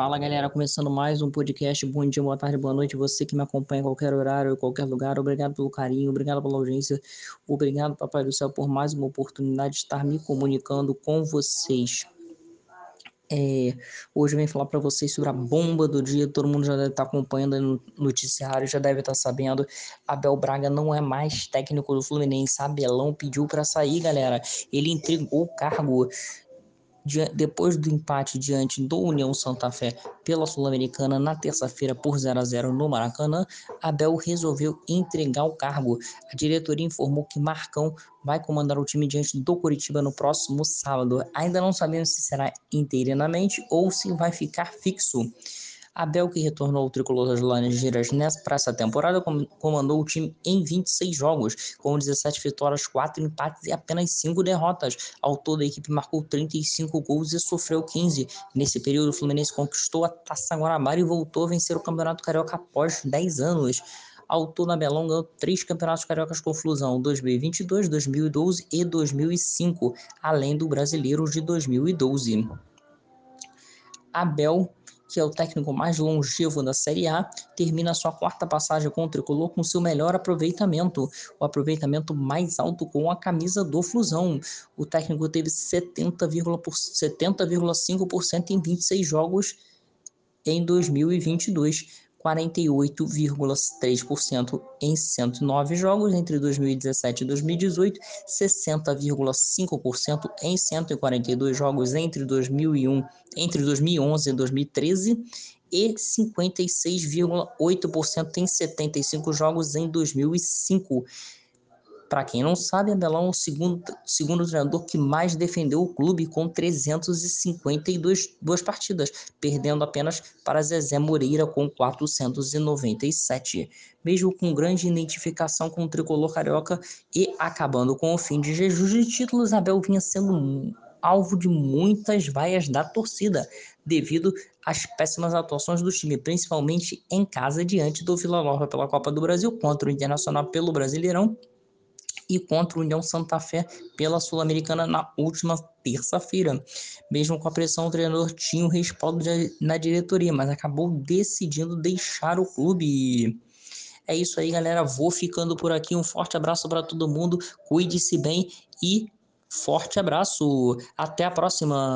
Fala galera, começando mais um podcast. Bom dia, boa tarde, boa noite. Você que me acompanha em qualquer horário, em qualquer lugar, obrigado pelo carinho, obrigado pela audiência, obrigado, Papai do Céu, por mais uma oportunidade de estar me comunicando com vocês. É, hoje eu venho falar para vocês sobre a bomba do dia. Todo mundo já deve estar acompanhando no noticiário, já deve estar sabendo. Abel Braga não é mais técnico do Fluminense. Abelão pediu para sair, galera. Ele entregou o cargo depois do empate diante do União Santa Fé pela Sul-Americana na terça-feira por 0 a 0 no Maracanã, Abel resolveu entregar o cargo. A diretoria informou que Marcão vai comandar o time diante do Curitiba no próximo sábado. Ainda não sabemos se será interinamente ou se vai ficar fixo. Abel, que retornou ao tricolor das Laranjeiras para essa temporada, comandou o time em 26 jogos, com 17 vitórias, 4 empates e apenas 5 derrotas. Ao todo, a equipe marcou 35 gols e sofreu 15. Nesse período, o Fluminense conquistou a Taça Guanabara e voltou a vencer o Campeonato Carioca após 10 anos. Ao todo, Abelão ganhou três campeonatos cariocas com Flusão, 2022, 2012 e 2005, além do Brasileiro de 2012. Abel que é o técnico mais longevo da Série A, termina sua quarta passagem com o tricolor com seu melhor aproveitamento, o aproveitamento mais alto com a camisa do Flusão. O técnico teve 70,5% em 26 jogos em 2022, 48,3% em 109 jogos entre 2017 e 2018, 60,5% em 142 jogos entre 2001, entre 2011 e 2013 e 56,8% em 75 jogos em 2005. Para quem não sabe, Abelão é o segundo, segundo treinador que mais defendeu o clube com 352 duas partidas, perdendo apenas para Zezé Moreira com 497. Mesmo com grande identificação com o tricolor carioca e acabando com o fim de jejum de títulos, Abel vinha sendo alvo de muitas vaias da torcida, devido às péssimas atuações do time, principalmente em casa diante do Vila Nova pela Copa do Brasil, contra o Internacional pelo Brasileirão e contra o União Santa Fé pela Sul-Americana na última terça-feira. Mesmo com a pressão, o treinador tinha o respaldo de, na diretoria, mas acabou decidindo deixar o clube. É isso aí, galera. Vou ficando por aqui. Um forte abraço para todo mundo. Cuide-se bem e forte abraço. Até a próxima.